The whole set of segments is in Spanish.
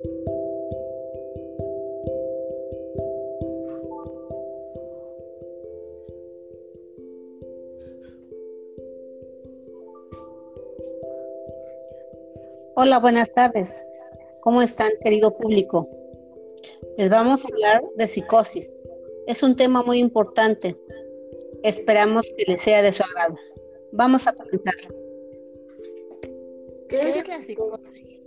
Hola, buenas tardes. ¿Cómo están, querido público? Les vamos a hablar de psicosis. Es un tema muy importante. Esperamos que les sea de su agrado. Vamos a comenzar. ¿Qué es la psicosis?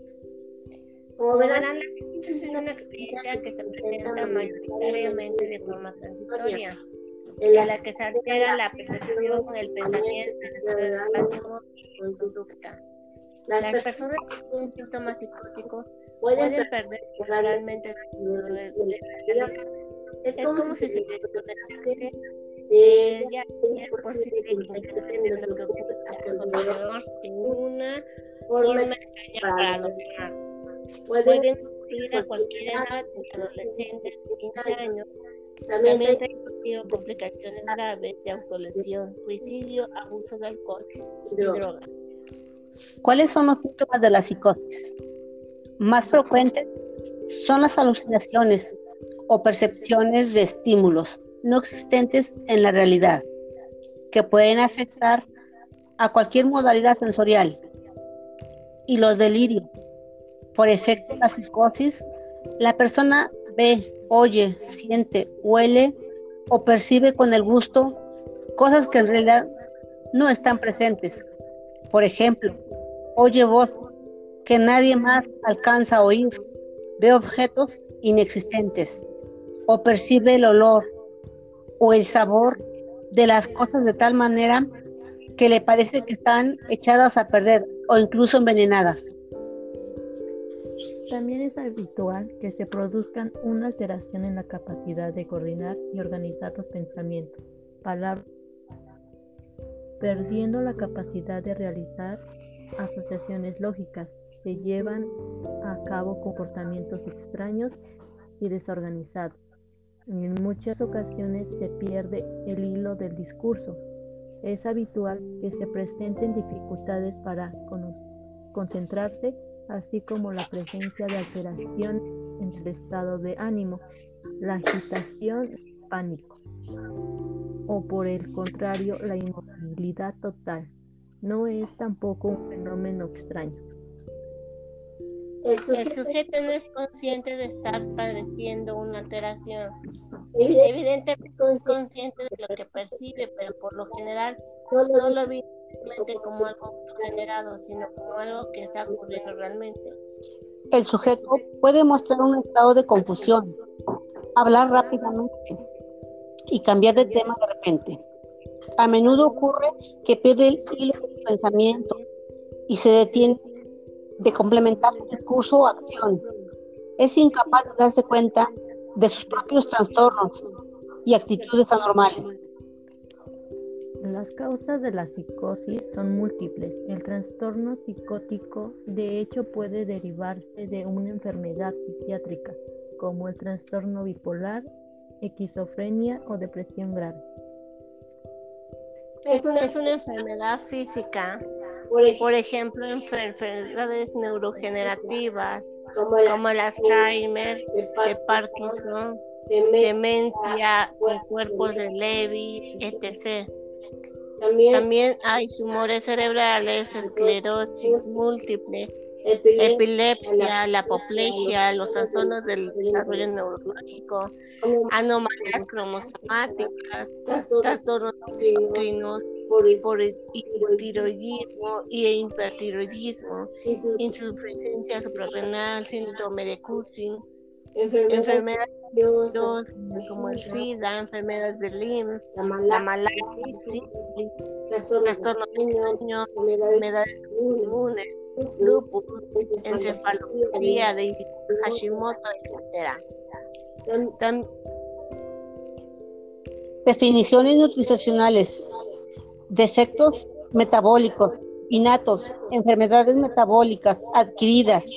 Como verán, la es una experiencia que se presenta mayoritariamente de forma transitoria, en la que se altera la percepción, el pensamiento, el estado y la conducta. Las personas que tienen síntomas psicóticos pueden perder temporalmente su de realidad. Es como si se desconectase de ella y es posible que de lo que ocurre a su alrededor de una forma extraña para los demás. Pueden ocurrir a cualquier edad, entre adolescentes de 15 años. También han tenido complicaciones graves de autolesión, suicidio, abuso de alcohol y drogas. ¿Cuáles son los síntomas de la psicosis? Más frecuentes son las alucinaciones o percepciones de estímulos no existentes en la realidad, que pueden afectar a cualquier modalidad sensorial. Y los delirios. Por efecto de la psicosis, la persona ve, oye, siente, huele o percibe con el gusto cosas que en realidad no están presentes. Por ejemplo, oye voz que nadie más alcanza a oír, ve objetos inexistentes o percibe el olor o el sabor de las cosas de tal manera que le parece que están echadas a perder o incluso envenenadas. También es habitual que se produzcan una alteración en la capacidad de coordinar y organizar los pensamientos, palabras, perdiendo la capacidad de realizar asociaciones lógicas que llevan a cabo comportamientos extraños y desorganizados. En muchas ocasiones se pierde el hilo del discurso. Es habitual que se presenten dificultades para concentrarse, así como la presencia de alteración en el estado de ánimo, la agitación pánico, o por el contrario, la inmovilidad total no es tampoco un fenómeno extraño. El sujeto, no es consciente de estar padeciendo una alteración. Evidentemente es consciente de lo que percibe, pero por lo general no lo ve como algo generado, sino como algo que está ocurriendo realmente. El sujeto puede mostrar un estado de confusión, hablar rápidamente y cambiar de tema de repente. A menudo ocurre que pierde el hilo de su pensamiento y se detiene de complementar su discurso o acción. Es incapaz de darse cuenta de sus propios trastornos y actitudes anormales. Las causas de la psicosis son múltiples. El trastorno psicótico de hecho puede derivarse de una enfermedad psiquiátrica, como el trastorno bipolar, esquizofrenia o depresión grave. Es una, enfermedad física, por ejemplo, enfermedades neurogenerativas como el Alzheimer, el Parkinson, demencia, cuerpos de Levy, etc. También hay tumores cerebrales, esclerosis múltiple, epilepsia, la apoplejia, los trastornos del desarrollo neurológico, anomalías cromosomáticas, trastornos endocrinos, por hipotiroidismo y hipertiroidismo, insuficiencia suprarrenal, síndrome de Cushing, enfermedades como el SIDA, enfermedades de Lyme, la malaria, trastornos de niños, enfermedades inmunes, lupus, encefalopatía de Hashimoto, etc. Definiciones nutricionales. Defectos metabólicos, innatos, enfermedades metabólicas adquiridas,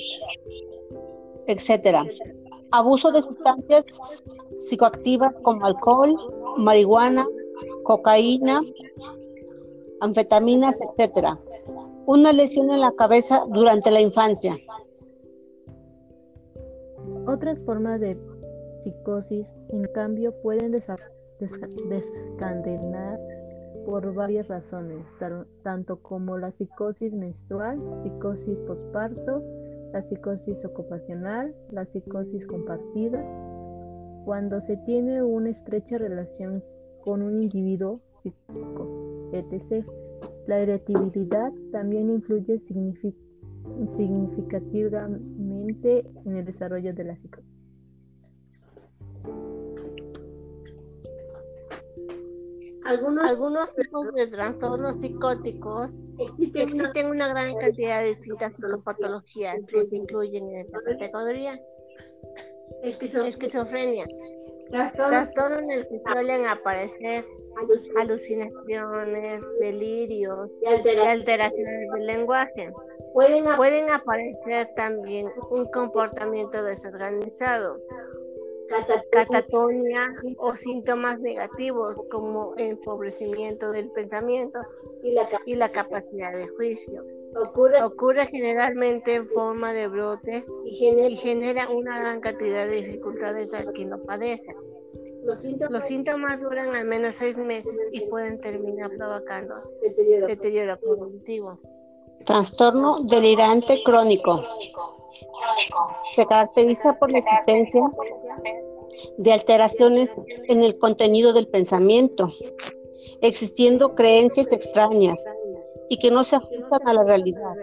etc. Abuso de sustancias psicoactivas como alcohol, marihuana, cocaína, anfetaminas, etc una lesión en la cabeza durante la infancia. Otras formas de psicosis, en cambio, pueden descandenar por varias razones, tanto como la psicosis menstrual, psicosis posparto, la psicosis ocupacional, la psicosis compartida. Cuando se tiene una estrecha relación con un individuo psíquico, etc. La irritabilidad también influye significativamente en el desarrollo de la psicosis. Algunos, Algunos tipos de trastornos psicóticos existen, una gran cantidad de distintas psicopatologías que se incluyen en esta categoría. Esquizofrenia. Trastorno en el que suelen aparecer alucinaciones, delirios y alteraciones del lenguaje. Pueden aparecer también un comportamiento desorganizado, catatonia o síntomas negativos como empobrecimiento del pensamiento y la capacidad de juicio. Ocurre, generalmente en forma de brotes y genera, una gran cantidad de dificultades al que lo padece. Los síntomas, duran al menos seis meses y pueden terminar provocando deterioro cognitivo. Trastorno delirante crónico. Se caracteriza por la existencia de alteraciones en el contenido del pensamiento, existiendo creencias extrañas y que no se ajustan a la realidad,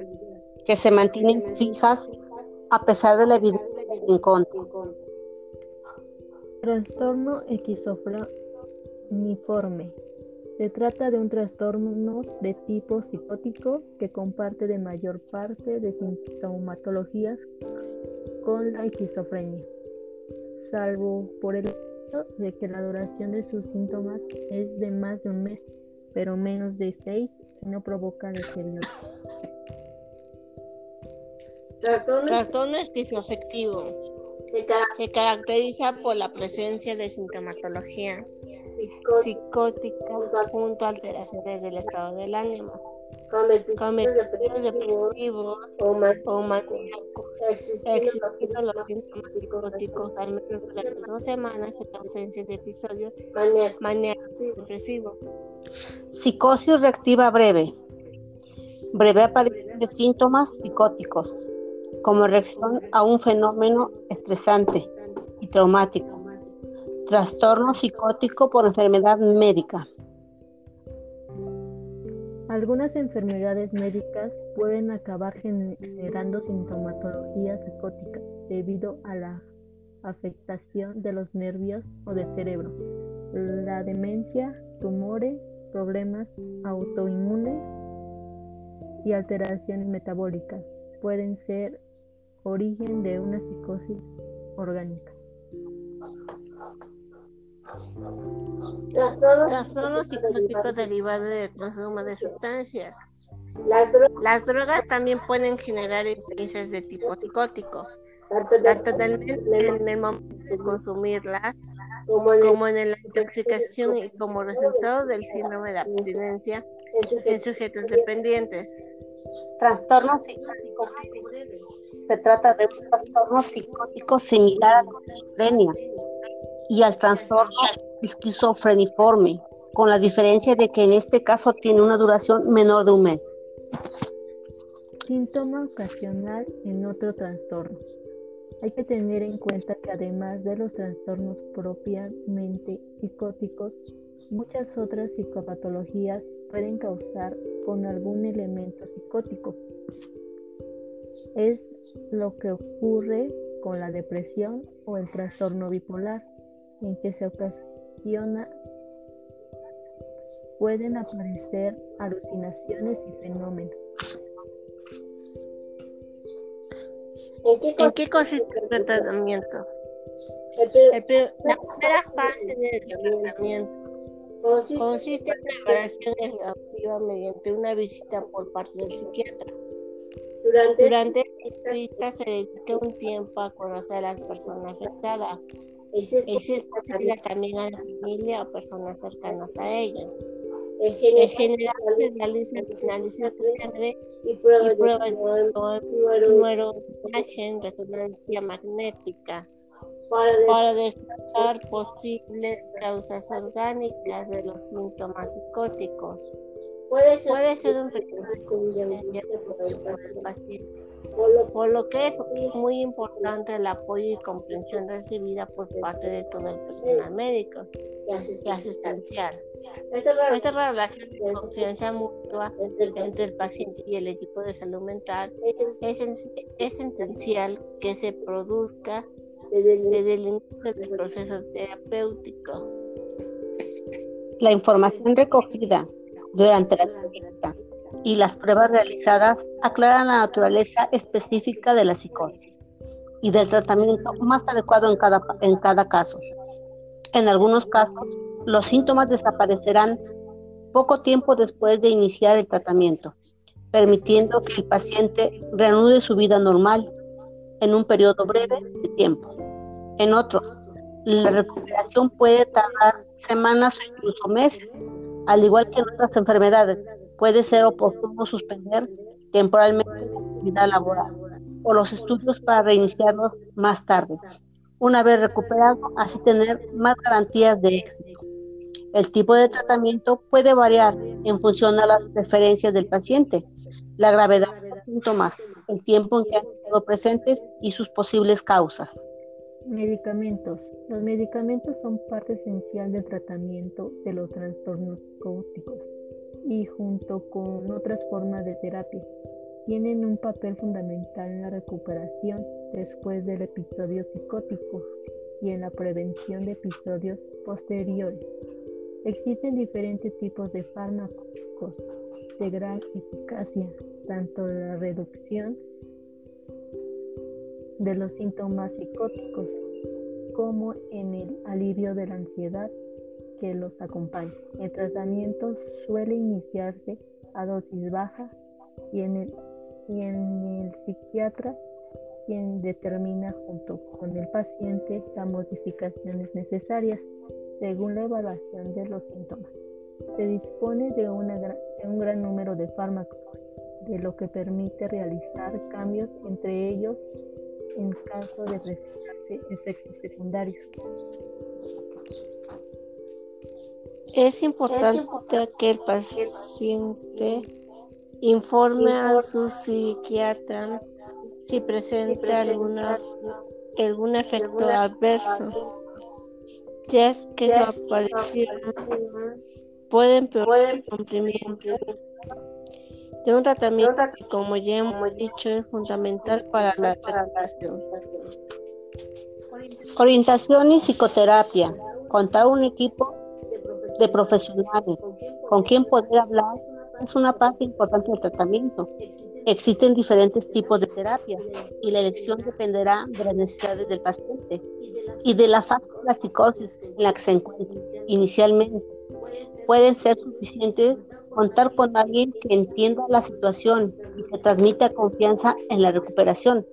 que se mantienen fijas a pesar de la evidencia en contra. Trastorno esquizofreniforme. Se trata de un trastorno de tipo psicótico que comparte de mayor parte de sintomatologías con la esquizofrenia, salvo por el hecho de que la duración de sus síntomas es de más de un mes, pero menos de seis y no provoca deterioro. Trastorno esquizoafectivo. Se caracteriza por la presencia de sintomatología psicótica junto a alteraciones del estado del ánimo, comentarios depresivos o maníacos, existiendo los síntomas psicóticos al menos durante dos semanas en ausencia de episodios maníacos depresivos. Psicosis reactiva breve. Breve aparición de síntomas psicóticos como reacción a un fenómeno estresante y traumático Trastorno psicótico por enfermedad médica. Algunas enfermedades médicas pueden acabar generando sintomatología psicótica debido a la afectación de los nervios o del cerebro. La demencia, tumores, problemas autoinmunes y alteraciones metabólicas pueden ser origen de una psicosis orgánica. Trastornos psicóticos derivados del consumo de sustancias. Las, drogas también pueden generar experiencias de tipo psicótico, tanto en el, momento de consumirlas como en la intoxicación y como resultado del síndrome de abstinencia en sujetos dependientes. Trastorno psicótico. Se trata de un trastorno psicótico similar a la esquizofrenia y al trastorno esquizofreniforme, con la diferencia de que en este caso tiene una duración menor de un mes. Síntoma ocasional en otro trastorno. Hay que tener en cuenta que además de los trastornos propiamente psicóticos, muchas otras psicopatologías pueden causar con algún elemento psicótico. Es lo que ocurre con la depresión o el trastorno bipolar en que se ocasiona pueden aparecer alucinaciones y fenómenos. ¿En qué, consiste el tratamiento? la primera fase del tratamiento consiste en preparación exhaustiva mediante una visita por parte del psiquiatra. Durante, esta visita se dedica un tiempo a conocer a las personas afectadas es también a la familia o personas cercanas a ella. En general, se realizan análisis de sangre y pruebas, de imagen, resonancia magnética para descartar posibles causas orgánicas de los síntomas psicóticos. Puede ser, un pequeño paciente por lo que es muy importante el apoyo y comprensión recibida por parte de todo el personal médico y asistencial. Esta relación de confianza mutua entre el paciente y el equipo de salud mental es, es esencial que se produzca desde el inicio del proceso terapéutico. La información recogida durante la entrevista y las pruebas realizadas aclaran la naturaleza específica de la psicosis y del tratamiento más adecuado en cada, en cada caso. En algunos casos, los síntomas desaparecerán poco tiempo después de iniciar el tratamiento, permitiendo que el paciente reanude su vida normal en un periodo breve de tiempo. En otros, la recuperación puede tardar semanas o incluso meses, al igual que en otras enfermedades, puede ser oportuno suspender temporalmente la actividad laboral o los estudios para reiniciarlos más tarde, una vez recuperado, así tener más garantías de éxito. El tipo de tratamiento puede variar en función de las preferencias del paciente, la gravedad de los síntomas, el tiempo en que han estado presentes y sus posibles causas. Medicamentos. Los medicamentos son parte esencial del tratamiento de los trastornos psicóticos y junto con otras formas de terapia tienen un papel fundamental en la recuperación después del episodio psicótico y en la prevención de episodios posteriores. Existen diferentes tipos de fármacos de gran eficacia, tanto la reducción de los síntomas psicóticos como en el alivio de la ansiedad que los acompaña. El tratamiento suele iniciarse a dosis baja y en el, y en el psiquiatra quien determina junto con el paciente las modificaciones necesarias según la evaluación de los síntomas. Se dispone de, un gran número de fármacos, de lo que permite realizar cambios entre ellos en caso de presentarse efectos secundarios. Es importante que el paciente informe a su psiquiatra si presenta alguna, algún efecto adverso, ya es que su aparición puede empeorar el cumplimiento de un tratamiento que, como ya hemos dicho, es fundamental para la recuperación. Orientación y psicoterapia. Contar un equipo de profesionales con quien poder hablar es una parte importante del tratamiento. Existen diferentes tipos de terapias y la elección dependerá de las necesidades del paciente y de la fase de la psicosis en la que se encuentra inicialmente. Pueden ser suficientes contar con alguien que entienda la situación y que transmita confianza en la recuperación.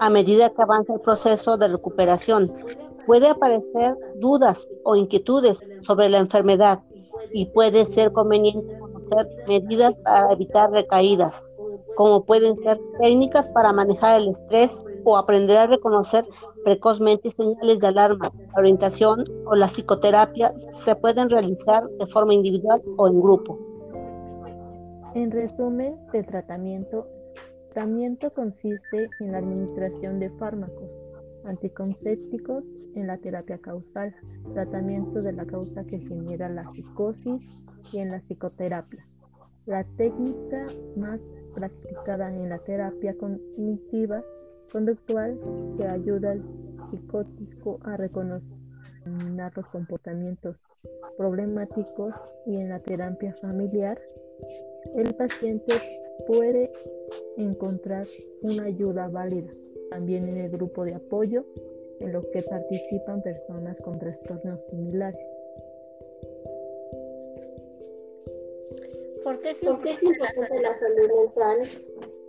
A medida que avanza el proceso de recuperación, puede aparecer dudas o inquietudes sobre la enfermedad y puede ser conveniente conocer medidas para evitar recaídas, como pueden ser técnicas para manejar el estrés o aprender a reconocer precozmente señales de alarma. La orientación o la psicoterapia se pueden realizar de forma individual o en grupo. En resumen, el tratamiento, tratamiento consiste en la administración de fármacos anticonceptivos en la terapia causal, tratamiento de la causa que genera la psicosis y en la psicoterapia. La técnica más practicada en la terapia cognitiva conductual que ayuda al psicótico a reconocer los comportamientos problemáticos y en la terapia familiar el paciente puede encontrar una ayuda válida también en el grupo de apoyo en lo que participan personas con trastornos similares. ¿Por qué es, importante, la, salud mental?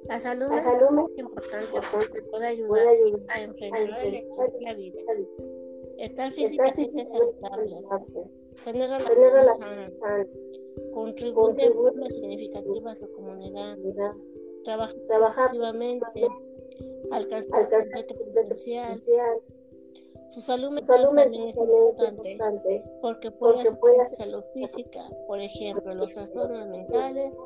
La salud, mental es importante porque puede ayudar, a enfrentar el estrés de la vida. Estar físicamente saludable, tener relaciones sanas, contribuye de forma significativa a su comunidad, trabaja activamente, alcanza su potencial. Su salud mental también es importante porque puede afectar salud física, por ejemplo, los trastornos mentales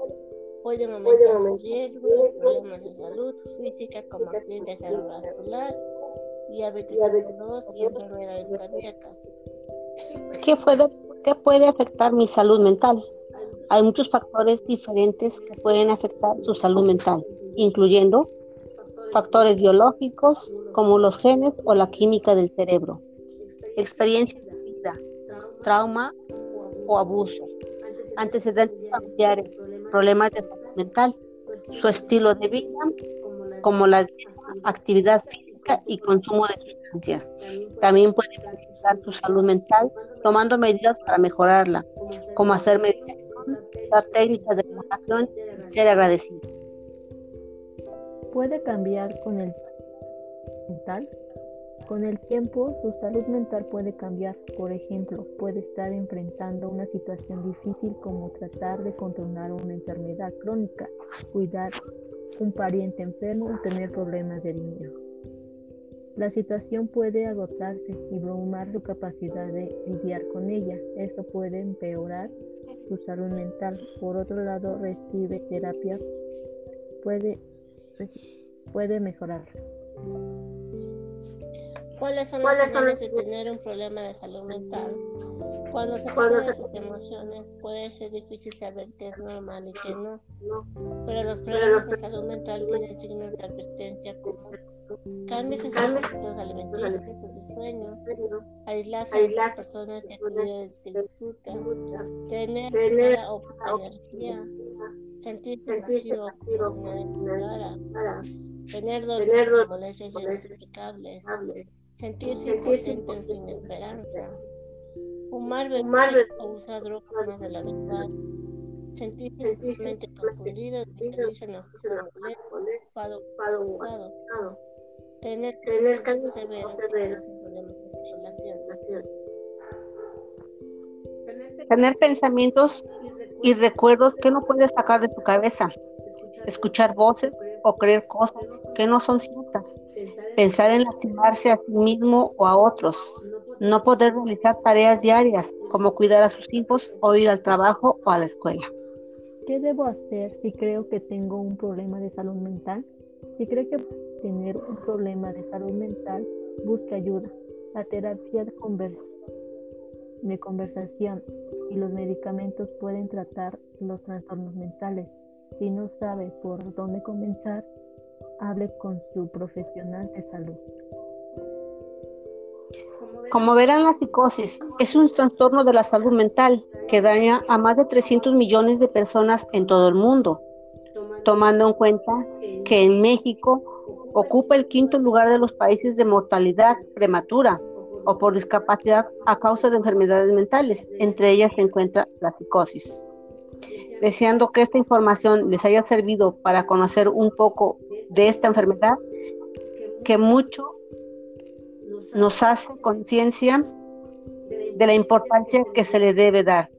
pueden aumentar su riesgo de problemas de salud física como accidentes cerebrovascular, diabetes tipo 2 y enfermedades cardíacas. ¿Qué puede, ¿Qué puede afectar mi salud mental? Hay muchos factores diferentes que pueden afectar su salud mental, incluyendo factores biológicos como los genes o la química del cerebro, experiencias de vida, trauma o abuso, antecedentes familiares, problemas de salud mental, su estilo de vida, como la actividad física y consumo de sustancias. También puede afectar tu salud mental tomando medidas para mejorarla, como hacer meditación usar técnicas de relajación y ser agradecido. ¿Puede cambiar con el mental? Con el tiempo, su salud mental puede cambiar. Por ejemplo, puede estar enfrentando una situación difícil como tratar de controlar una enfermedad crónica, cuidar un pariente enfermo o tener problemas de dinero. La situación puede agotarse y brumar su capacidad de lidiar con ella. Esto puede empeorar su salud mental. Por otro lado, recibe terapia, puede, puede mejorar. ¿Cuáles son las señales de tener un problema de salud mental? Cuando se de sus emociones, puede ser difícil saber qué es normal y qué no. Pero los problemas de salud mental tienen signos de advertencia como cambios en hábitos alimenticios o de sueño, aislarse de las personas y actividades que disfrutan, tener o energía, sentirse vacío o tener dolor, molestias inexplicables, sentirse impotente o sin esperanza, fumar, beber o usar drogas más de lo habitual, sentirse simplemente confundido, dicen los ocupado, ocupado, tener, tener cambios severos, severos en problemas de relación. Tener pensamientos y recuerdos que no puedes sacar de tu cabeza. Escuchar voces o creer cosas que no son ciertas. Pensar en lastimarse a sí mismo o a otros. No poder realizar tareas diarias como cuidar a sus hijos o ir al trabajo o a la escuela. ¿Qué debo hacer si creo que tengo un problema de salud mental? Si creo que tener un problema de salud mental, busque ayuda. La terapia de, de conversación y los medicamentos pueden tratar los trastornos mentales. Si no sabe por dónde comenzar, hable con su profesional de salud. Como verán, la psicosis es un trastorno de la salud mental que daña a más de 300 millones de personas en todo el mundo, tomando en cuenta que en México ocupa el quinto lugar de los países de mortalidad prematura o por discapacidad a causa de enfermedades mentales. Entre ellas se encuentra la psicosis. Deseando que esta información les haya servido para conocer un poco de esta enfermedad, que mucho nos hace conciencia de la importancia que se le debe dar.